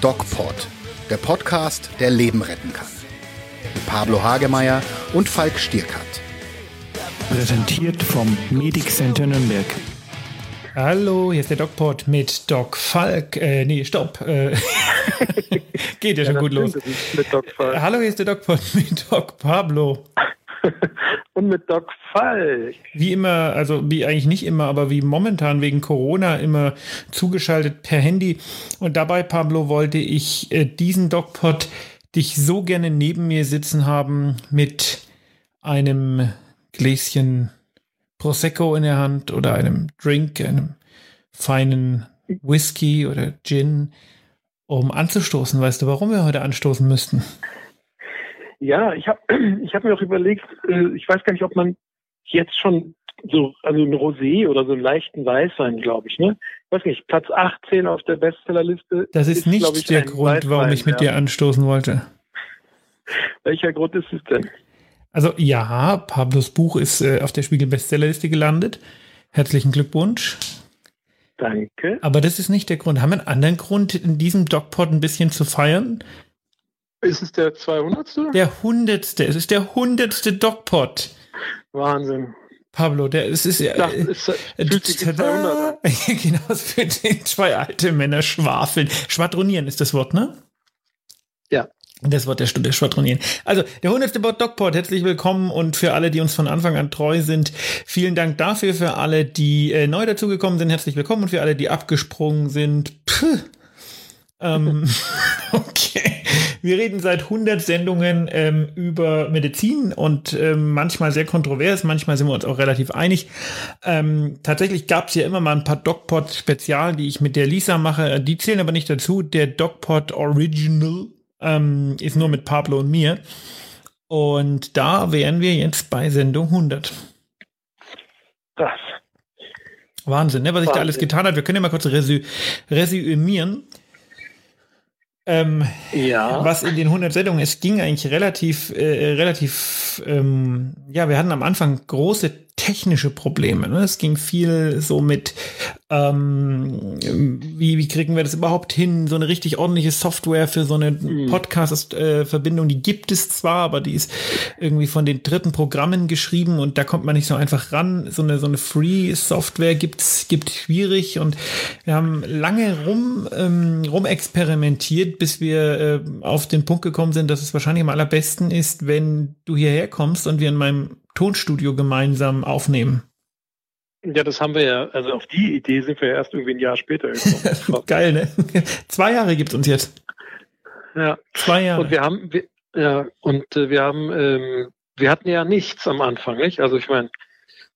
DocPod, der Podcast, der Leben retten kann. Mit Pablo Hagemeier und Falk Stierkat. Präsentiert vom Medic Center Nürnberg. Hallo, hier ist der DocPod mit Doc Falk. Äh, nee, stopp. Äh, geht ja, ja schon gut los. Hallo, hier ist der DocPod mit Doc Pablo. Und mit Doc Falk. Wie immer, also wie eigentlich nicht immer, aber wie momentan wegen Corona immer zugeschaltet per Handy. Und dabei, Pablo, wollte ich äh, diesen DocPod dich so gerne neben mir sitzen haben mit einem Gläschen Prosecco in der Hand oder einem Drink, einem feinen Whisky oder Gin, um anzustoßen. Weißt du, warum wir heute anstoßen müssten? Ja, ich habe ich hab mir auch überlegt, äh, ich weiß gar nicht, ob man jetzt schon so, also ein Rosé oder so einen leichten Weißwein, glaube ich, ne? Ich weiß nicht, Platz 18 auf der Bestsellerliste. Das ist, ist nicht ich, der Grund, Weißwein, warum ich mit ja. dir anstoßen wollte. Welcher Grund ist es denn? Also ja, Pablos Buch ist äh, auf der Spiegel Bestsellerliste gelandet. Herzlichen Glückwunsch. Danke. Aber das ist nicht der Grund. Haben wir einen anderen Grund, in diesem Dogpod ein bisschen zu feiern? Ist es der 200. Der 100. Es ist der 100. Dogpod. Wahnsinn. Pablo, der es ist ja. Das ist, äh, fühlt sich 200 genau, es fühlt sich zwei alte Männer schwafeln. Schwadronieren ist das Wort, ne? Ja. Das Wort der Stunde schwadronieren. Also, der 100. Bot Dogport, herzlich willkommen und für alle, die uns von Anfang an treu sind, vielen Dank dafür. Für alle, die äh, neu dazugekommen sind, herzlich willkommen und für alle, die abgesprungen sind, Puh. Ähm, okay. Wir reden seit 100 Sendungen ähm, über Medizin und ähm, manchmal sehr kontrovers, manchmal sind wir uns auch relativ einig. Ähm, tatsächlich gab es ja immer mal ein paar DocPod-Spezial, die ich mit der Lisa mache. Die zählen aber nicht dazu. Der DocPod Original ähm, ist nur mit Pablo und mir. Und da wären wir jetzt bei Sendung 100. Krass. Wahnsinn, ne? was sich da alles getan hat. Wir können ja mal kurz resü resümieren. Ähm, ja. Was in den 100 Sendungen, es ging eigentlich relativ, äh, relativ, ähm, ja, wir hatten am Anfang große technische Probleme. Ne? Es ging viel so mit, ähm, wie, wie kriegen wir das überhaupt hin? So eine richtig ordentliche Software für so eine mhm. Podcast-Verbindung, die gibt es zwar, aber die ist irgendwie von den dritten Programmen geschrieben und da kommt man nicht so einfach ran. So eine, so eine Free-Software gibt's, gibt schwierig und wir haben lange rum, ähm, rum experimentiert, bis wir äh, auf den Punkt gekommen sind, dass es wahrscheinlich am allerbesten ist, wenn du hierher kommst und wir in meinem Tonstudio gemeinsam aufnehmen. Ja, das haben wir ja, also auf die Idee sind wir ja erst irgendwie ein Jahr später gekommen. Geil, ne? Zwei Jahre gibt es uns jetzt. Ja. Zwei Jahre. Und wir haben, wir, ja, und äh, wir haben, ähm, wir hatten ja nichts am Anfang, nicht? Also ich meine,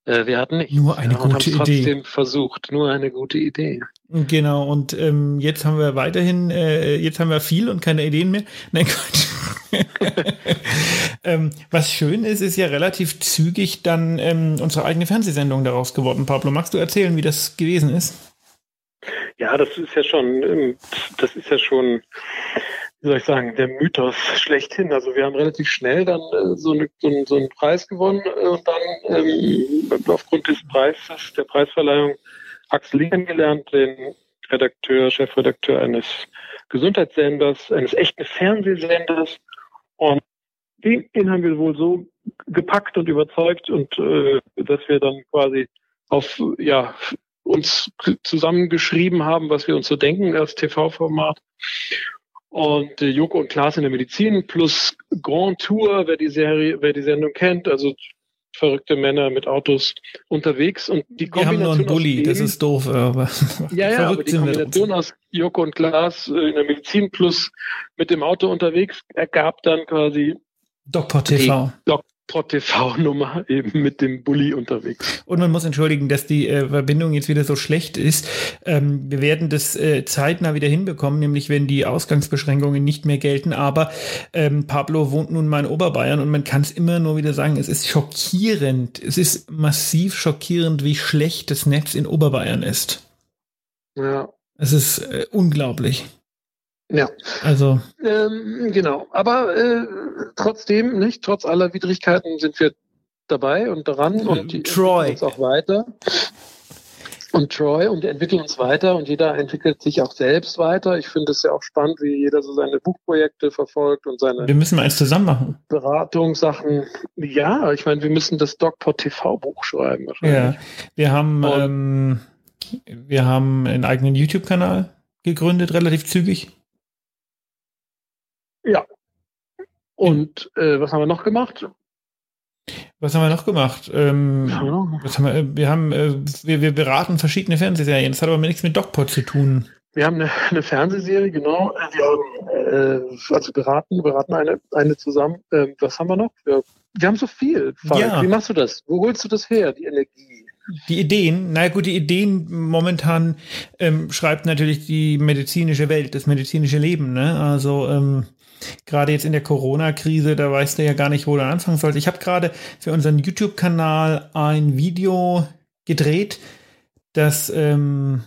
äh, wir hatten nichts. Nur eine ja, gute und haben trotzdem Idee. versucht, nur eine gute Idee. Genau, und ähm, jetzt haben wir weiterhin, äh, jetzt haben wir viel und keine Ideen mehr. Nein, Gott. ähm, was schön ist, ist ja relativ zügig dann ähm, unsere eigene Fernsehsendung daraus geworden. Pablo, magst du erzählen, wie das gewesen ist? Ja, das ist ja schon, ähm, das ist ja schon, wie soll ich sagen, der Mythos schlechthin. Also wir haben relativ schnell dann äh, so, eine, so, einen, so, einen Preis gewonnen äh, und dann ähm, aufgrund des Preises, der Preisverleihung Axel gelernt, den Redakteur, Chefredakteur eines Gesundheitssenders, eines echten Fernsehsenders. Und den, den haben wir wohl so gepackt und überzeugt und äh, dass wir dann quasi auf ja uns zusammengeschrieben haben, was wir uns so denken als TV-Format. Und äh, Joko und Klaas in der Medizin plus Grand Tour, wer die Serie, wer die Sendung kennt, also verrückte Männer mit Autos unterwegs und die Kombination. Wir haben nur einen Bulli, das ist doof. Aber ja, ja, aber die Kombination aus Joko und Klaas äh, in der Medizin plus mit dem Auto unterwegs ergab dann quasi DocPort TV. Doc TV-Nummer eben mit dem Bulli unterwegs. Und man muss entschuldigen, dass die äh, Verbindung jetzt wieder so schlecht ist. Ähm, wir werden das äh, zeitnah wieder hinbekommen, nämlich wenn die Ausgangsbeschränkungen nicht mehr gelten. Aber ähm, Pablo wohnt nun mal in Oberbayern und man kann es immer nur wieder sagen, es ist schockierend. Es ist massiv schockierend, wie schlecht das Netz in Oberbayern ist. Ja. Es ist äh, unglaublich. Ja. Also. Ähm, genau. Aber äh, trotzdem, nicht, trotz aller Widrigkeiten sind wir dabei und daran und die Troy. uns auch weiter. und Troy und wir entwickeln uns weiter und jeder entwickelt sich auch selbst weiter. Ich finde es ja auch spannend, wie jeder so seine Buchprojekte verfolgt und seine. Wir müssen mal eins zusammen machen. Beratungssachen. Ja, ich meine, wir müssen das DocPod TV Buch schreiben wahrscheinlich. Ja, wir haben, ähm, wir haben einen eigenen YouTube-Kanal gegründet, relativ zügig. Ja. Und äh, was haben wir noch gemacht? Was haben wir noch gemacht? Ähm, was haben wir, äh, wir haben, äh, wir, wir beraten verschiedene Fernsehserien. Das hat aber nichts mit DocPod zu tun. Wir haben eine, eine Fernsehserie, genau. Wir haben, äh, also beraten, beraten eine, eine zusammen. Ähm, was haben wir noch? Wir, wir haben so viel. Ja. Wie machst du das? Wo holst du das her, die Energie? Die Ideen, na gut, die Ideen momentan ähm, schreibt natürlich die medizinische Welt, das medizinische Leben. Ne? Also ähm, gerade jetzt in der Corona-Krise, da weißt du ja gar nicht, wo du anfangen sollst. Ich habe gerade für unseren YouTube-Kanal ein Video gedreht, das ähm,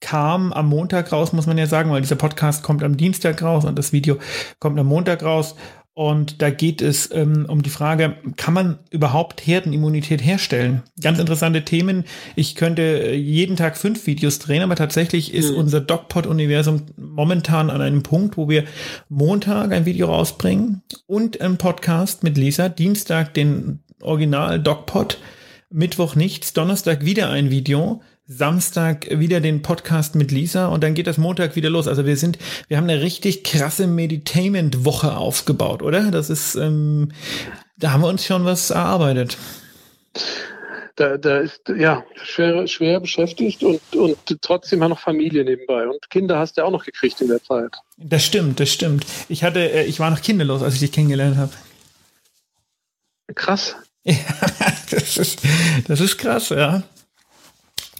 kam am Montag raus, muss man ja sagen, weil dieser Podcast kommt am Dienstag raus und das Video kommt am Montag raus. Und da geht es ähm, um die Frage, kann man überhaupt Herdenimmunität herstellen? Ganz interessante Themen. Ich könnte äh, jeden Tag fünf Videos drehen, aber tatsächlich ist mhm. unser DocPod-Universum momentan an einem Punkt, wo wir Montag ein Video rausbringen und einen Podcast mit Lisa, Dienstag den Original DocPod, Mittwoch nichts, Donnerstag wieder ein Video Samstag wieder den Podcast mit Lisa und dann geht das Montag wieder los. Also wir sind, wir haben eine richtig krasse Meditainment-Woche aufgebaut, oder? Das ist, ähm, da haben wir uns schon was erarbeitet. Da, da ist ja schwer, schwer beschäftigt und, und trotzdem noch Familie nebenbei. Und Kinder hast du auch noch gekriegt in der Zeit. Das stimmt, das stimmt. Ich hatte, äh, ich war noch kinderlos, als ich dich kennengelernt habe. Krass. Ja, das ist, das ist krass, ja.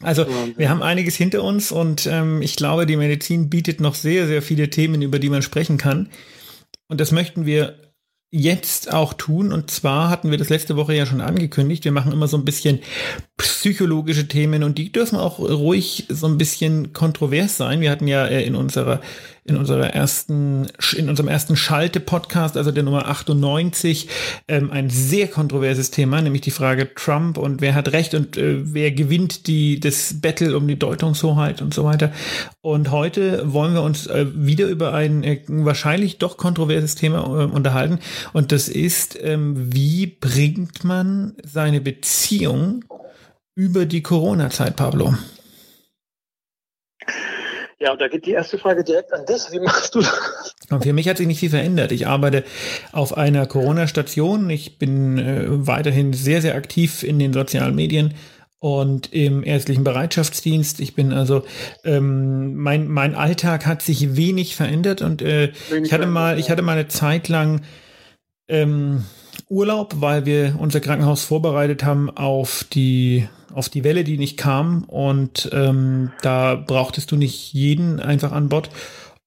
Also wir haben einiges hinter uns und ähm, ich glaube, die Medizin bietet noch sehr, sehr viele Themen, über die man sprechen kann. Und das möchten wir jetzt auch tun. Und zwar hatten wir das letzte Woche ja schon angekündigt. Wir machen immer so ein bisschen psychologische Themen und die dürfen auch ruhig so ein bisschen kontrovers sein. Wir hatten ja äh, in unserer in unserer ersten, in unserem ersten Schalte-Podcast, also der Nummer 98, ähm, ein sehr kontroverses Thema, nämlich die Frage Trump und wer hat Recht und äh, wer gewinnt die, das Battle um die Deutungshoheit und so weiter. Und heute wollen wir uns äh, wieder über ein äh, wahrscheinlich doch kontroverses Thema äh, unterhalten. Und das ist, ähm, wie bringt man seine Beziehung über die Corona-Zeit, Pablo? Ja, und da geht die erste Frage direkt an dich. Wie machst du das? Und für mich hat sich nicht viel verändert. Ich arbeite auf einer Corona-Station. Ich bin äh, weiterhin sehr, sehr aktiv in den sozialen Medien und im ärztlichen Bereitschaftsdienst. Ich bin also, ähm, mein, mein Alltag hat sich wenig verändert und äh, wenig ich hatte mal, ich hatte mal eine Zeit lang ähm, Urlaub, weil wir unser Krankenhaus vorbereitet haben auf die auf die Welle, die nicht kam. Und ähm, da brauchtest du nicht jeden einfach an Bord.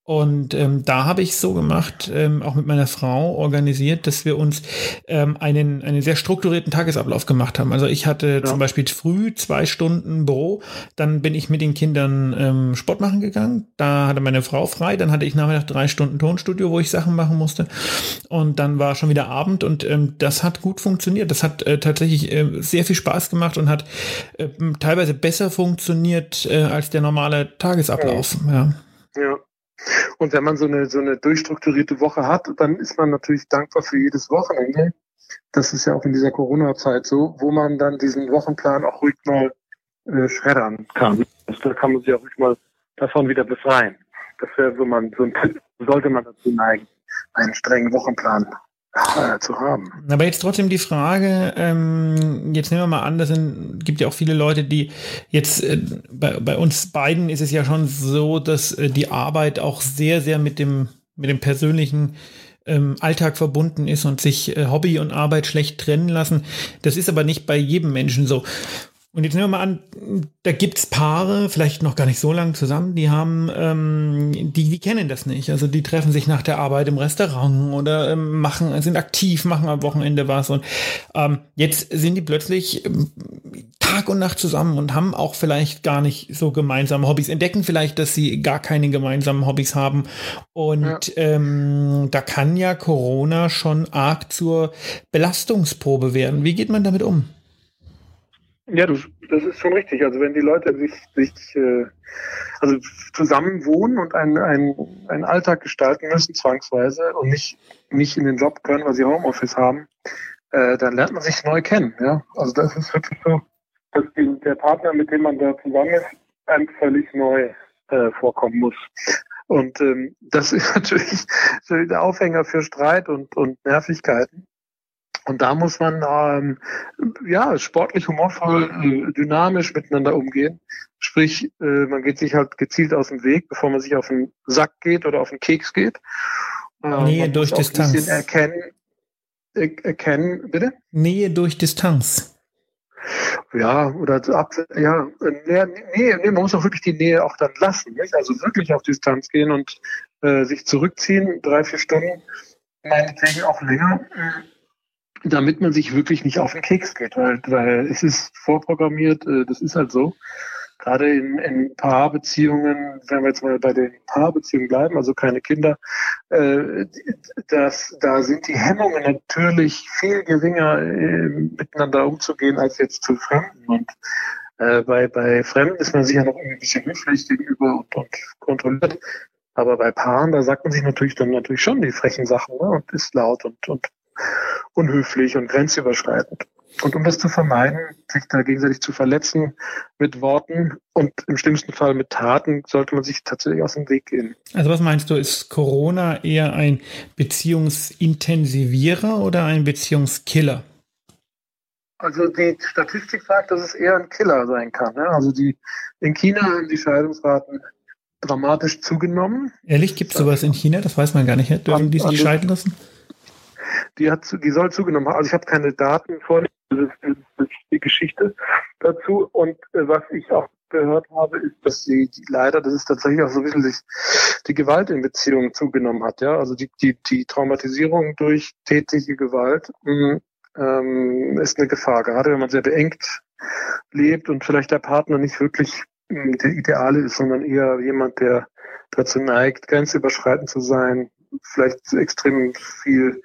Und ähm, da habe ich so gemacht, ähm, auch mit meiner Frau organisiert, dass wir uns ähm, einen, einen sehr strukturierten Tagesablauf gemacht haben. Also ich hatte ja. zum Beispiel früh zwei Stunden Büro, dann bin ich mit den Kindern ähm, Sport machen gegangen, da hatte meine Frau frei, dann hatte ich nachher drei Stunden Tonstudio, wo ich Sachen machen musste und dann war schon wieder Abend und ähm, das hat gut funktioniert. Das hat äh, tatsächlich äh, sehr viel Spaß gemacht und hat äh, teilweise besser funktioniert äh, als der normale Tagesablauf. ja. ja. Und wenn man so eine, so eine durchstrukturierte Woche hat, dann ist man natürlich dankbar für jedes Wochenende. Das ist ja auch in dieser Corona-Zeit so, wo man dann diesen Wochenplan auch ruhig mal äh, schreddern kann. Also da kann man sich auch ruhig mal davon wieder befreien. Das wäre so man, so ein sollte man dazu neigen, einen strengen Wochenplan äh, zu haben. Aber jetzt trotzdem die Frage, ähm, jetzt nehmen wir mal an, das sind, gibt ja auch viele Leute, die jetzt, äh, bei, bei uns beiden ist es ja schon so, dass äh, die Arbeit auch sehr, sehr mit dem, mit dem persönlichen ähm, Alltag verbunden ist und sich äh, Hobby und Arbeit schlecht trennen lassen. Das ist aber nicht bei jedem Menschen so. Und jetzt nehmen wir mal an, da gibt's Paare, vielleicht noch gar nicht so lange zusammen, die haben, ähm, die, die kennen das nicht. Also die treffen sich nach der Arbeit im Restaurant oder ähm, machen, sind aktiv, machen am Wochenende was. Und ähm, jetzt sind die plötzlich ähm, Tag und Nacht zusammen und haben auch vielleicht gar nicht so gemeinsame Hobbys, entdecken vielleicht, dass sie gar keine gemeinsamen Hobbys haben. Und ja. ähm, da kann ja Corona schon arg zur Belastungsprobe werden. Wie geht man damit um? Ja, du, das ist schon richtig. Also wenn die Leute sich, sich äh, also zusammen wohnen und einen, einen, Alltag gestalten müssen, zwangsweise, und nicht, nicht in den Job können, weil sie Homeoffice haben, äh, dann lernt man sich neu kennen. Ja? Also das ist wirklich so, dass die, der Partner, mit dem man da zusammen ist, einem völlig neu äh, vorkommen muss. Und ähm, das ist natürlich der Aufhänger für Streit und, und Nervigkeiten. Und da muss man ähm, ja sportlich, humorvoll, äh, dynamisch miteinander umgehen. Sprich, äh, man geht sich halt gezielt aus dem Weg, bevor man sich auf den Sack geht oder auf den Keks geht. Äh, Nähe durch Distanz. erkennen, erkennen, bitte? Nähe durch Distanz. Ja, oder ab, ja, nee, nee, nee, man muss auch wirklich die Nähe auch dann lassen, nicht? Also wirklich auf Distanz gehen und äh, sich zurückziehen, drei, vier Stunden, meinetwegen auch länger, äh, damit man sich wirklich nicht auf den Keks geht, weil, weil es ist vorprogrammiert, äh, das ist halt so gerade in, in Paarbeziehungen, wenn wir jetzt mal bei den Paarbeziehungen bleiben, also keine Kinder, äh, das, da sind die Hemmungen natürlich viel geringer, äh, miteinander umzugehen, als jetzt zu Fremden. Und äh, bei, bei Fremden ist man sicher noch ein bisschen höflich gegenüber und, und kontrolliert. Aber bei Paaren, da sagt man sich natürlich dann natürlich schon die frechen Sachen ne? und ist laut und, und unhöflich und grenzüberschreitend. Und um das zu vermeiden, sich da gegenseitig zu verletzen mit Worten und im schlimmsten Fall mit Taten, sollte man sich tatsächlich aus dem Weg gehen. Also was meinst du, ist Corona eher ein Beziehungsintensivierer oder ein Beziehungskiller? Also die Statistik sagt, dass es eher ein Killer sein kann. Ne? Also die in China haben die Scheidungsraten dramatisch zugenommen. Ehrlich, gibt es sowas in China? Das weiß man gar nicht. Dürfen die sich scheiden lassen? Die, hat, die soll zugenommen haben. Also ich habe keine Daten ist die Geschichte dazu. Und äh, was ich auch gehört habe, ist, dass sie die, leider, das ist tatsächlich auch so sich, die Gewalt in Beziehungen zugenommen hat. Ja, also die, die, die Traumatisierung durch tätige Gewalt mh, ähm, ist eine Gefahr, gerade wenn man sehr beengt lebt und vielleicht der Partner nicht wirklich mh, der Ideale ist, sondern eher jemand, der dazu neigt, grenzüberschreitend zu sein, vielleicht extrem viel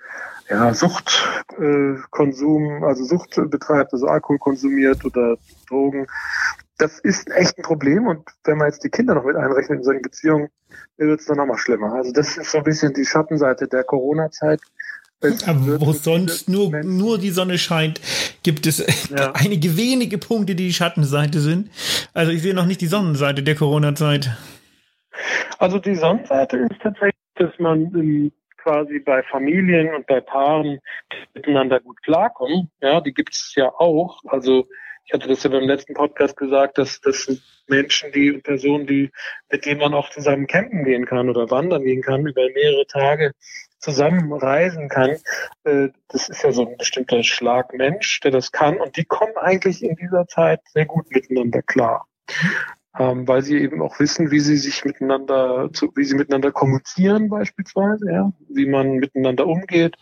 ja, Suchtkonsum, äh, also Sucht betreibt, also Alkohol konsumiert oder Drogen. Das ist echt ein Problem und wenn man jetzt die Kinder noch mit einrechnet in solchen Beziehungen, wird es dann nochmal schlimmer. Also das ist so ein bisschen die Schattenseite der Corona-Zeit. wo sonst nur, nur die Sonne scheint, gibt es ja. einige wenige Punkte, die die Schattenseite sind. Also ich sehe noch nicht die Sonnenseite der Corona-Zeit. Also die Sonnenseite ist tatsächlich, dass man im quasi bei Familien und bei Paaren miteinander gut klarkommen. Ja, die gibt es ja auch. Also ich hatte das ja beim letzten Podcast gesagt, dass das Menschen, die Personen, die mit denen man auch zusammen campen gehen kann oder wandern gehen kann, über mehrere Tage zusammen reisen kann. Äh, das ist ja so ein bestimmter Schlag Mensch, der das kann. Und die kommen eigentlich in dieser Zeit sehr gut miteinander klar ähm, weil sie eben auch wissen, wie sie sich miteinander, zu, wie sie miteinander kommunizieren beispielsweise, ja, wie man miteinander umgeht,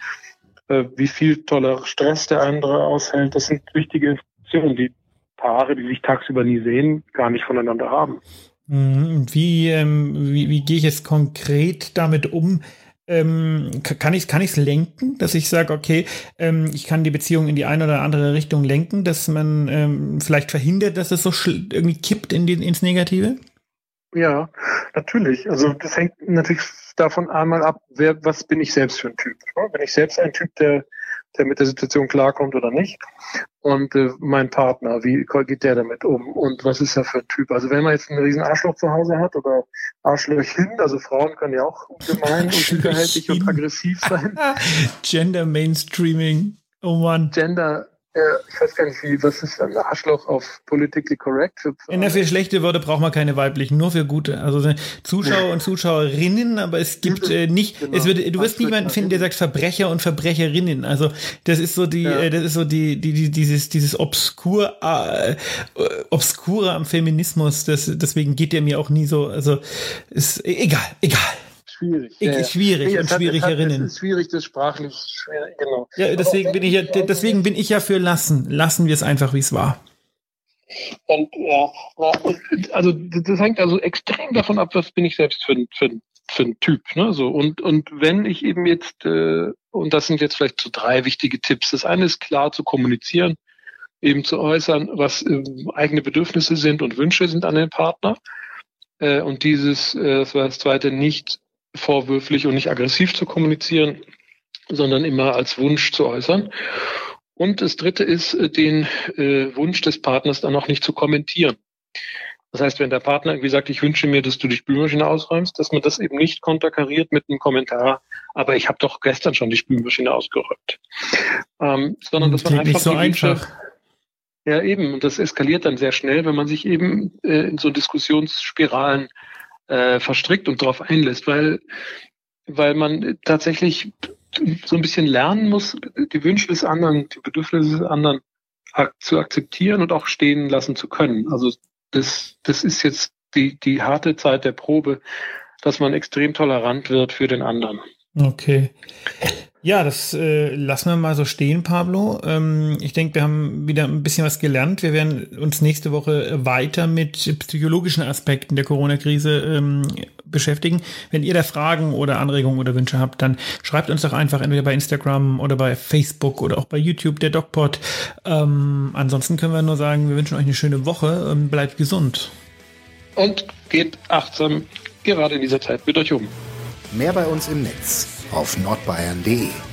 äh, wie viel toller Stress der andere aushält. Das sind wichtige Informationen, die Paare, die sich tagsüber nie sehen, gar nicht voneinander haben. Mhm. Wie, ähm, wie, wie gehe ich jetzt konkret damit um, ähm, kann ich es kann ich's lenken, dass ich sage, okay, ähm, ich kann die Beziehung in die eine oder andere Richtung lenken, dass man ähm, vielleicht verhindert, dass es so irgendwie kippt in die, ins Negative? Ja, natürlich. Also das hängt natürlich davon einmal ab, wer, was bin ich selbst für ein Typ. Bin ich selbst ein Typ, der der mit der Situation klarkommt oder nicht. Und äh, mein Partner, wie geht der damit um? Und was ist er für ein Typ? Also wenn man jetzt einen riesen Arschloch zu Hause hat oder Arschlöchin, also Frauen können ja auch gemein und hinterhältig und aggressiv sein. Gender Mainstreaming. Oh Mann. Gender äh, ich weiß gar nicht, wie, was ist ein Arschloch auf politically correct? Der für schlechte Wörter braucht man keine weiblichen, nur für gute. Also Zuschauer und Zuschauerinnen, aber es gibt äh, nicht, genau. es wird, du wirst niemanden finden, der sagt Verbrecher und Verbrecherinnen. Also das ist so die, ja. äh, das ist so die, die, die dieses, dieses obskur, äh, obskure am Feminismus. Das, deswegen geht der mir auch nie so. Also ist egal, egal schwierig. Ich, ja, schwierig nee, und Schwierigerinnen. Es ist schwierig, das sprachlich schwierig, genau. Ja, deswegen bin ich ja, deswegen bin ich ja für lassen. Lassen wir es einfach, wie es war. Und ja, also das hängt also extrem davon ab, was bin ich selbst für, für, für ein Typ. Ne? So, und, und wenn ich eben jetzt, äh, und das sind jetzt vielleicht so drei wichtige Tipps. Das eine ist klar zu kommunizieren, eben zu äußern, was äh, eigene Bedürfnisse sind und Wünsche sind an den Partner. Äh, und dieses, äh, das war das zweite, nicht vorwürflich und nicht aggressiv zu kommunizieren, sondern immer als Wunsch zu äußern. Und das dritte ist, äh, den äh, Wunsch des Partners dann auch nicht zu kommentieren. Das heißt, wenn der Partner irgendwie sagt, ich wünsche mir, dass du die Spülmaschine ausräumst, dass man das eben nicht konterkariert mit einem Kommentar, aber ich habe doch gestern schon die Spülmaschine ausgeräumt. Ähm, sondern dass man einfach nicht so einfach. Ja, eben. Und das eskaliert dann sehr schnell, wenn man sich eben äh, in so Diskussionsspiralen äh, verstrickt und darauf einlässt, weil, weil man tatsächlich so ein bisschen lernen muss, die Wünsche des anderen, die Bedürfnisse des anderen ak zu akzeptieren und auch stehen lassen zu können. Also das, das ist jetzt die, die harte Zeit der Probe, dass man extrem tolerant wird für den anderen. Okay. Ja, das äh, lassen wir mal so stehen, Pablo. Ähm, ich denke, wir haben wieder ein bisschen was gelernt. Wir werden uns nächste Woche weiter mit psychologischen Aspekten der Corona-Krise ähm, beschäftigen. Wenn ihr da Fragen oder Anregungen oder Wünsche habt, dann schreibt uns doch einfach entweder bei Instagram oder bei Facebook oder auch bei YouTube, der DocPod. Ähm, ansonsten können wir nur sagen, wir wünschen euch eine schöne Woche. und bleibt gesund. Und geht achtsam gerade in dieser Zeit mit euch um. Mehr bei uns im Netz auf nordbayern.de.